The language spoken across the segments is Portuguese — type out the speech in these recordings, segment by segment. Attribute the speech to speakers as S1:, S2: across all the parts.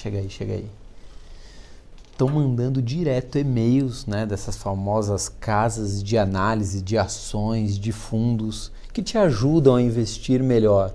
S1: chega aí, chega aí. Estão mandando direto e-mails né, dessas famosas casas de análise de ações, de fundos, que te ajudam a investir melhor.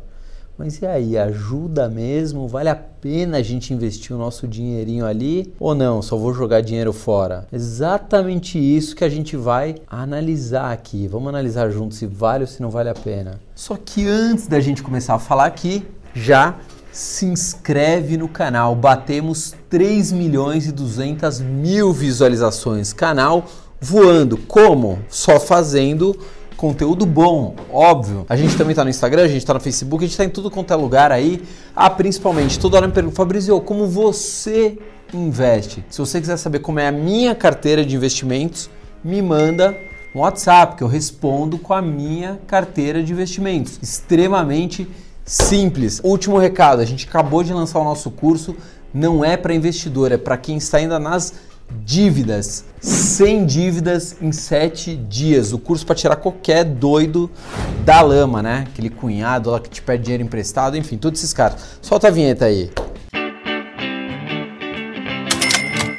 S1: Mas e aí, ajuda mesmo? Vale a pena a gente investir o nosso dinheirinho ali ou não? Só vou jogar dinheiro fora? Exatamente isso que a gente vai analisar aqui. Vamos analisar juntos se vale ou se não vale a pena. Só que antes da gente começar a falar aqui, já se inscreve no canal. Batemos 3 milhões e 200 mil visualizações. Canal voando. Como? Só fazendo conteúdo bom, óbvio. A gente também está no Instagram, a gente está no Facebook, a gente está em tudo quanto é lugar aí. Ah, principalmente, toda hora me pergunta, Fabrizio, como você investe? Se você quiser saber como é a minha carteira de investimentos, me manda um WhatsApp que eu respondo com a minha carteira de investimentos. Extremamente simples. Último recado, a gente acabou de lançar o nosso curso, não é para investidor, é para quem está ainda nas dívidas. 100 dívidas em 7 dias. O curso para tirar qualquer doido da lama, né? Aquele cunhado lá que te pede dinheiro emprestado, enfim, todos esses caras. Solta a vinheta aí.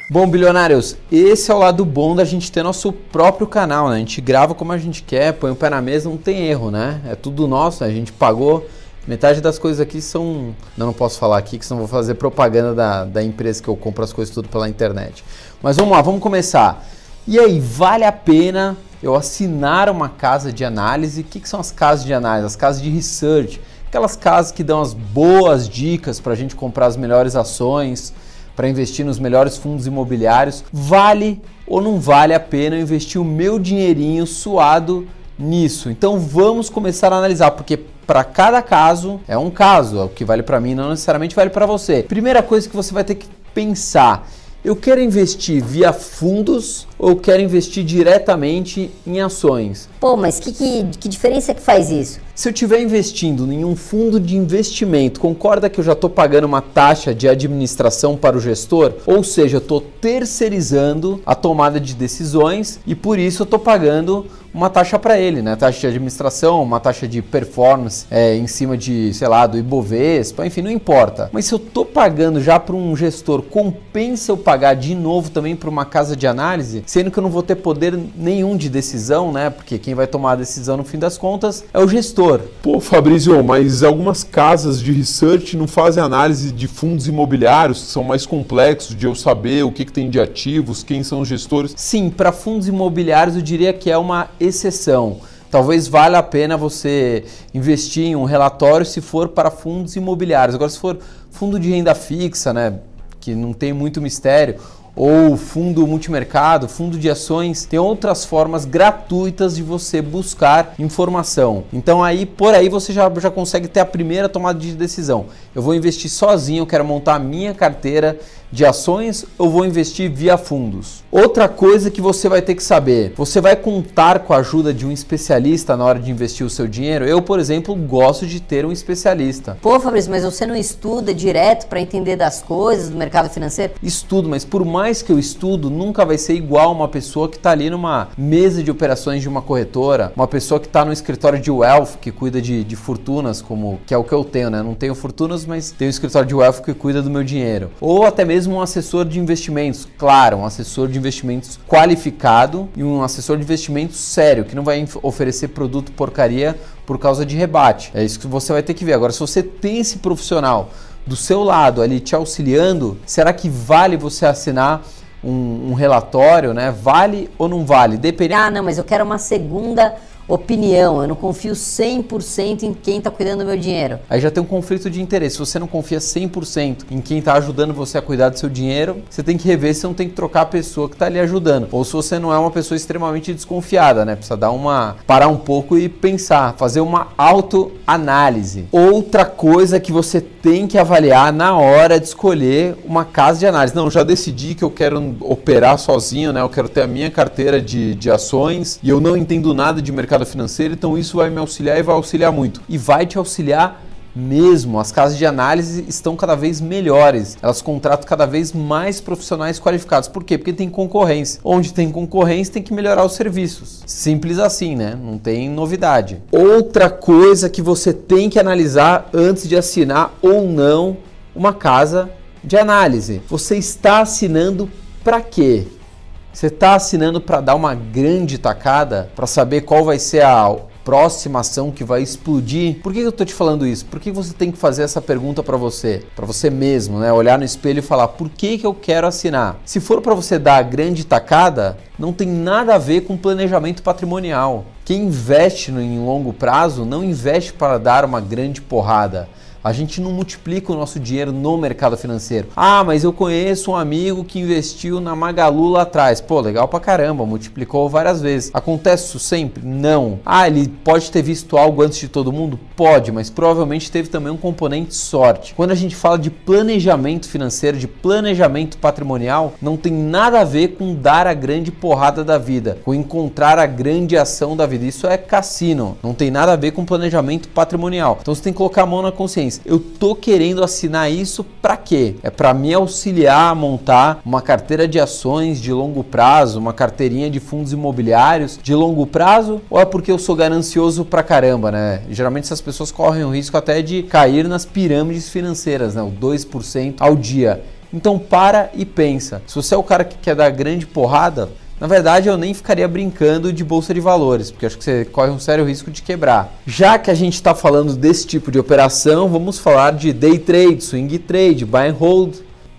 S1: Bom, bilionários, esse é o lado bom da gente ter nosso próprio canal, né? A gente grava como a gente quer, põe o pé na mesa, não tem erro, né? É tudo nosso, a gente pagou Metade das coisas aqui são. Não, não posso falar aqui, que senão vou fazer propaganda da, da empresa que eu compro as coisas tudo pela internet. Mas vamos lá, vamos começar. E aí, vale a pena eu assinar uma casa de análise? O que, que são as casas de análise? As casas de research. Aquelas casas que dão as boas dicas para a gente comprar as melhores ações, para investir nos melhores fundos imobiliários. Vale ou não vale a pena eu investir o meu dinheirinho suado nisso? Então vamos começar a analisar, porque para cada caso é um caso, o que vale para mim não necessariamente vale para você. Primeira coisa que você vai ter que pensar eu quero investir via fundos ou quero investir diretamente em ações?
S2: Pô, mas que, que, que diferença que faz isso?
S1: Se eu estiver investindo em um fundo de investimento, concorda que eu já estou pagando uma taxa de administração para o gestor? Ou seja, eu estou terceirizando a tomada de decisões e por isso eu estou pagando uma taxa para ele, né? Taxa de administração, uma taxa de performance é, em cima de, sei lá, do Ibovespa, enfim, não importa. Mas se eu tô pagando já para um gestor, compensa eu pagar de novo também para uma casa de análise, sendo que eu não vou ter poder nenhum de decisão, né? Porque quem vai tomar a decisão no fim das contas é o gestor.
S3: Pô, Fabrício, mas algumas casas de research não fazem análise de fundos imobiliários que são mais complexos de eu saber o que, que tem de ativos, quem são os gestores?
S1: Sim, para fundos imobiliários eu diria que é uma exceção. Talvez valha a pena você investir em um relatório se for para fundos imobiliários. Agora, se for fundo de renda fixa, né, que não tem muito mistério, ou fundo multimercado, fundo de ações, tem outras formas gratuitas de você buscar informação. Então aí por aí você já, já consegue ter a primeira tomada de decisão. Eu vou investir sozinho, eu quero montar a minha carteira de ações ou vou investir via fundos? Outra coisa que você vai ter que saber: você vai contar com a ajuda de um especialista na hora de investir o seu dinheiro? Eu, por exemplo, gosto de ter um especialista.
S2: Pô, Fabrício, mas você não estuda direto para entender das coisas do mercado financeiro?
S1: Estudo, mas por mais que eu estudo, nunca vai ser igual uma pessoa que está ali numa mesa de operações de uma corretora, uma pessoa que está no escritório de wealth que cuida de, de fortunas, como que é o que eu tenho, né? Não tenho fortunas, mas tenho um escritório de wealth que cuida do meu dinheiro. Ou até mesmo mesmo um assessor de investimentos, claro, um assessor de investimentos qualificado e um assessor de investimentos sério, que não vai oferecer produto porcaria por causa de rebate. É isso que você vai ter que ver. Agora, se você tem esse profissional do seu lado ali te auxiliando, será que vale você assinar um, um relatório, né? Vale ou não vale?
S2: Depende. Ah, não, mas eu quero uma segunda opinião, eu não confio 100% em quem está cuidando do meu dinheiro.
S1: Aí já tem um conflito de interesse. Se você não confia 100% em quem está ajudando você a cuidar do seu dinheiro, você tem que rever se não tem que trocar a pessoa que está ali ajudando. Ou se você não é uma pessoa extremamente desconfiada, né? Precisa dar uma parar um pouco e pensar, fazer uma autoanálise. Outra coisa que você tem que avaliar na hora de escolher uma casa de análise. Não, já decidi que eu quero operar sozinho, né? Eu quero ter a minha carteira de, de ações e eu não entendo nada de mercado mercado financeiro, então isso vai me auxiliar e vai auxiliar muito. E vai te auxiliar mesmo. As casas de análise estão cada vez melhores. Elas contratam cada vez mais profissionais qualificados. Por quê? Porque tem concorrência. Onde tem concorrência, tem que melhorar os serviços. Simples assim, né? Não tem novidade. Outra coisa que você tem que analisar antes de assinar ou não uma casa de análise. Você está assinando para quê? Você está assinando para dar uma grande tacada, para saber qual vai ser a próxima ação que vai explodir. Por que eu estou te falando isso? Por que você tem que fazer essa pergunta para você, para você mesmo, né? Olhar no espelho e falar: por que, que eu quero assinar? Se for para você dar a grande tacada, não tem nada a ver com planejamento patrimonial. Quem investe em longo prazo não investe para dar uma grande porrada. A gente não multiplica o nosso dinheiro no mercado financeiro. Ah, mas eu conheço um amigo que investiu na Magalu lá atrás. Pô, legal pra caramba, multiplicou várias vezes. Acontece isso sempre? Não. Ah, ele pode ter visto algo antes de todo mundo? Pode, mas provavelmente teve também um componente sorte. Quando a gente fala de planejamento financeiro, de planejamento patrimonial, não tem nada a ver com dar a grande porrada da vida, com encontrar a grande ação da vida. Isso é cassino, não tem nada a ver com planejamento patrimonial. Então você tem que colocar a mão na consciência eu tô querendo assinar isso para quê? É para me auxiliar a montar uma carteira de ações de longo prazo, uma carteirinha de fundos imobiliários de longo prazo, ou é porque eu sou ganancioso pra caramba, né? Geralmente essas pessoas correm o risco até de cair nas pirâmides financeiras, né? O 2% ao dia. Então para e pensa. Se você é o cara que quer dar grande porrada, na verdade, eu nem ficaria brincando de bolsa de valores, porque acho que você corre um sério risco de quebrar. Já que a gente está falando desse tipo de operação, vamos falar de day trade, swing trade, buy and hold,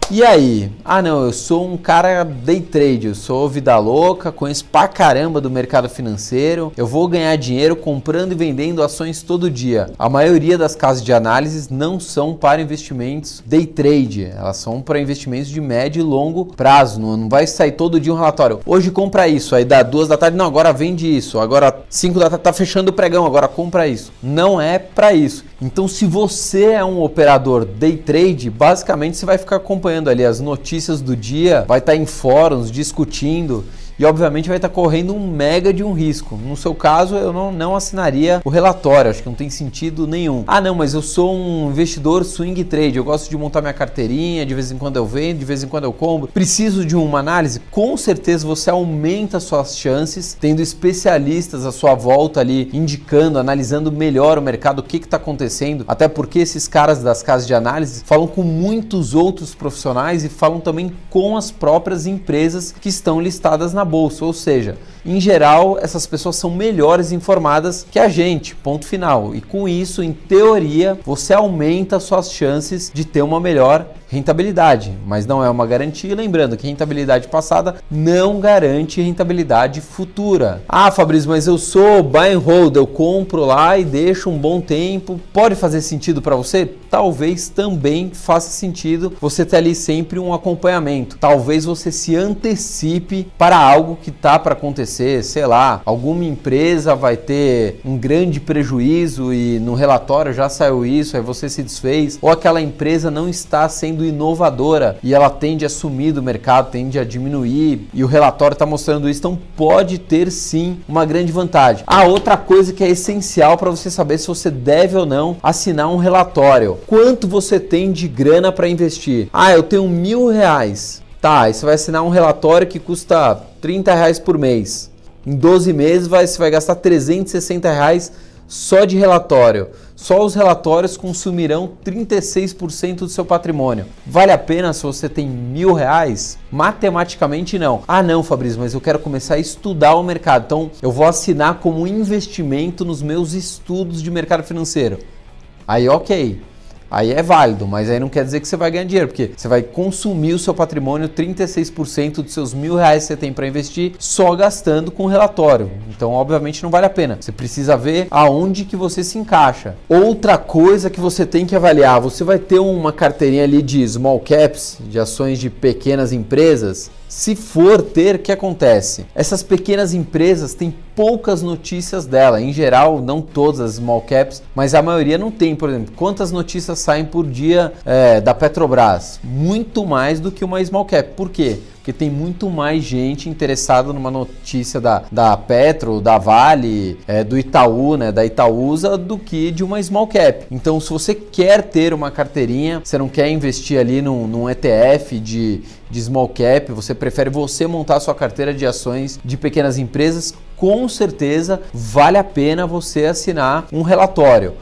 S1: e aí? Ah, não, eu sou um cara day trade, eu sou vida louca, conheço pra caramba do mercado financeiro, eu vou ganhar dinheiro comprando e vendendo ações todo dia. A maioria das casas de análise não são para investimentos day trade, elas são para investimentos de médio e longo prazo, não, não vai sair todo dia um relatório. Hoje compra isso, aí dá duas da tarde, não, agora vende isso, agora cinco da tarde tá fechando o pregão, agora compra isso. Não é para isso. Então, se você é um operador day trade, basicamente você vai ficar acompanhando ali as notícias do dia, vai estar em fóruns discutindo e obviamente vai estar correndo um mega de um risco. No seu caso, eu não, não assinaria o relatório, acho que não tem sentido nenhum. Ah, não, mas eu sou um investidor swing trade, eu gosto de montar minha carteirinha, de vez em quando eu vendo, de vez em quando eu compro. Preciso de uma análise? Com certeza você aumenta suas chances tendo especialistas à sua volta ali indicando, analisando melhor o mercado, o que está acontecendo. Até porque esses caras das casas de análise falam com muitos outros profissionais e falam também com as próprias empresas que estão listadas na bolsa, ou seja, em geral, essas pessoas são melhores informadas que a gente, ponto final. E com isso, em teoria, você aumenta suas chances de ter uma melhor rentabilidade, mas não é uma garantia. Lembrando que rentabilidade passada não garante rentabilidade futura. Ah, Fabrício, mas eu sou buy and hold, eu compro lá e deixo um bom tempo. Pode fazer sentido para você? Talvez também faça sentido você ter ali sempre um acompanhamento. Talvez você se antecipe para algo que está para acontecer, sei lá, alguma empresa vai ter um grande prejuízo e no relatório já saiu isso, aí você se desfez, ou aquela empresa não está sendo sendo inovadora e ela tende a sumir do mercado, tende a diminuir e o relatório está mostrando isso, então pode ter sim uma grande vantagem. A outra coisa que é essencial para você saber se você deve ou não assinar um relatório: quanto você tem de grana para investir? Ah, eu tenho mil reais. Tá, aí você vai assinar um relatório que custa 30 reais por mês. Em 12 meses você vai gastar 360 reais só de relatório. Só os relatórios consumirão 36% do seu patrimônio. Vale a pena se você tem mil reais? Matematicamente não. Ah não, Fabrício, mas eu quero começar a estudar o mercado. Então eu vou assinar como investimento nos meus estudos de mercado financeiro. Aí ok. Aí é válido, mas aí não quer dizer que você vai ganhar dinheiro, porque você vai consumir o seu patrimônio, 36% dos seus mil reais que você tem para investir, só gastando com relatório. Então, obviamente, não vale a pena. Você precisa ver aonde que você se encaixa. Outra coisa que você tem que avaliar, você vai ter uma carteirinha ali de small caps, de ações de pequenas empresas, se for ter, o que acontece? Essas pequenas empresas têm poucas notícias dela. Em geral, não todas as small caps, mas a maioria não tem. Por exemplo, quantas notícias saem por dia é, da Petrobras? Muito mais do que uma small cap. Por quê? porque tem muito mais gente interessada numa notícia da, da Petro, da Vale, é, do Itaú, né, da Itaúsa, do que de uma small cap. Então, se você quer ter uma carteirinha, você não quer investir ali num, num ETF de, de small cap, você prefere você montar sua carteira de ações de pequenas empresas, com certeza vale a pena você assinar um relatório.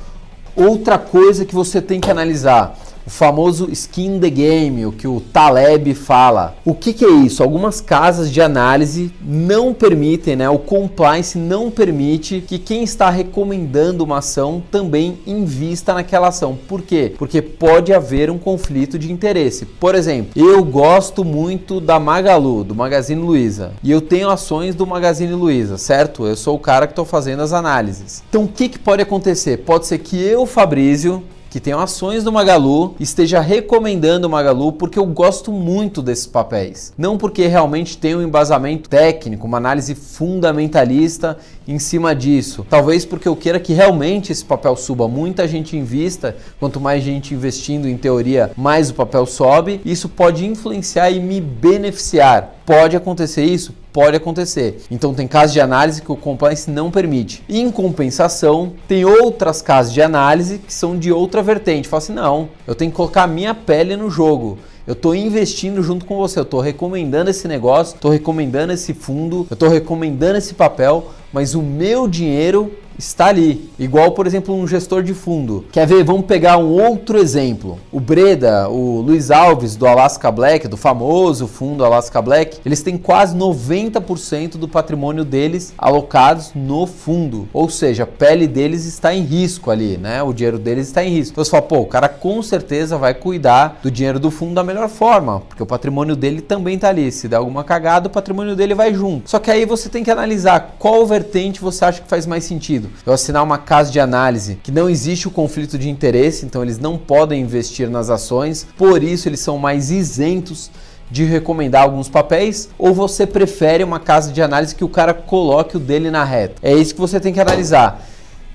S1: Outra coisa que você tem que analisar o famoso skin the game, o que o Taleb fala. O que, que é isso? Algumas casas de análise não permitem, né? O compliance não permite que quem está recomendando uma ação também invista naquela ação. Por quê? Porque pode haver um conflito de interesse. Por exemplo, eu gosto muito da Magalu, do Magazine Luiza, e eu tenho ações do Magazine Luiza, certo? Eu sou o cara que estou fazendo as análises. Então, o que, que pode acontecer? Pode ser que eu, Fabrício, que tem ações do Magalu esteja recomendando o Magalu porque eu gosto muito desses papéis. Não porque realmente tem um embasamento técnico, uma análise fundamentalista em cima disso. Talvez porque eu queira que realmente esse papel suba, muita gente invista, quanto mais gente investindo em teoria, mais o papel sobe. Isso pode influenciar e me beneficiar. Pode acontecer isso? Pode acontecer. Então tem casos de análise que o compliance não permite. Em compensação, tem outras casas de análise que são de outra vertente. Fala assim, não, eu tenho que colocar a minha pele no jogo. Eu estou investindo junto com você, eu estou recomendando esse negócio, estou recomendando esse fundo, eu estou recomendando esse papel, mas o meu dinheiro está ali. Igual, por exemplo, um gestor de fundo. Quer ver? Vamos pegar um outro exemplo. O Breda, o Luiz Alves do Alaska Black, do famoso fundo Alaska Black, eles têm quase 90% do patrimônio deles alocados no fundo. Ou seja, a pele deles está em risco ali, né? O dinheiro deles está em risco. Então você fala, pô, o cara com certeza vai cuidar do dinheiro do fundo da melhor forma, porque o patrimônio dele também está ali. Se der alguma cagada, o patrimônio dele vai junto. Só que aí você tem que analisar qual vertente você acha que faz mais sentido sentido. Eu assinar uma casa de análise que não existe o conflito de interesse, então eles não podem investir nas ações, por isso eles são mais isentos de recomendar alguns papéis, ou você prefere uma casa de análise que o cara coloque o dele na reta? É isso que você tem que analisar.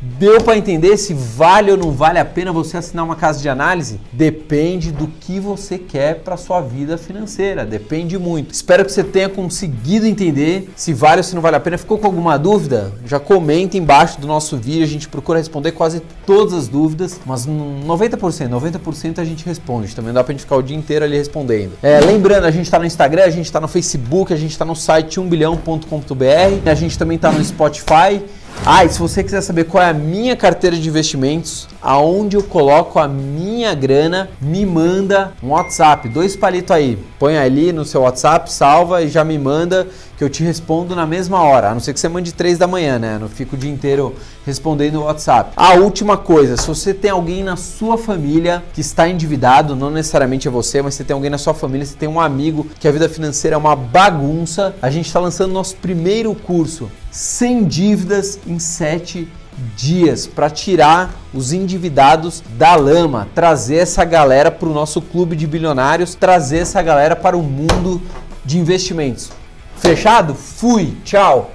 S1: Deu para entender se vale ou não vale a pena você assinar uma casa de análise? Depende do que você quer para sua vida financeira, depende muito. Espero que você tenha conseguido entender se vale ou se não vale a pena. Ficou com alguma dúvida? Já comenta embaixo do nosso vídeo, a gente procura responder quase todas as dúvidas, mas 90%, 90% a gente responde. Também dá para gente ficar o dia inteiro ali respondendo. É, lembrando, a gente está no Instagram, a gente está no Facebook, a gente está no site 1bilhão.com.br, a gente também está no Spotify. Ah, e se você quiser saber qual é a minha carteira de investimentos, aonde eu coloco a minha grana, me manda um WhatsApp, dois palitos aí. Põe ali no seu WhatsApp, salva e já me manda que eu te respondo na mesma hora. A não ser que você mande três da manhã, né? Não fico o dia inteiro respondendo o WhatsApp. A última coisa, se você tem alguém na sua família que está endividado, não necessariamente é você, mas você tem alguém na sua família, você tem um amigo que a vida financeira é uma bagunça, a gente está lançando nosso primeiro curso sem dívidas em 7 dias para tirar os endividados da lama, trazer essa galera para o nosso clube de bilionários, trazer essa galera para o mundo de investimentos. Fechado? Fui, tchau!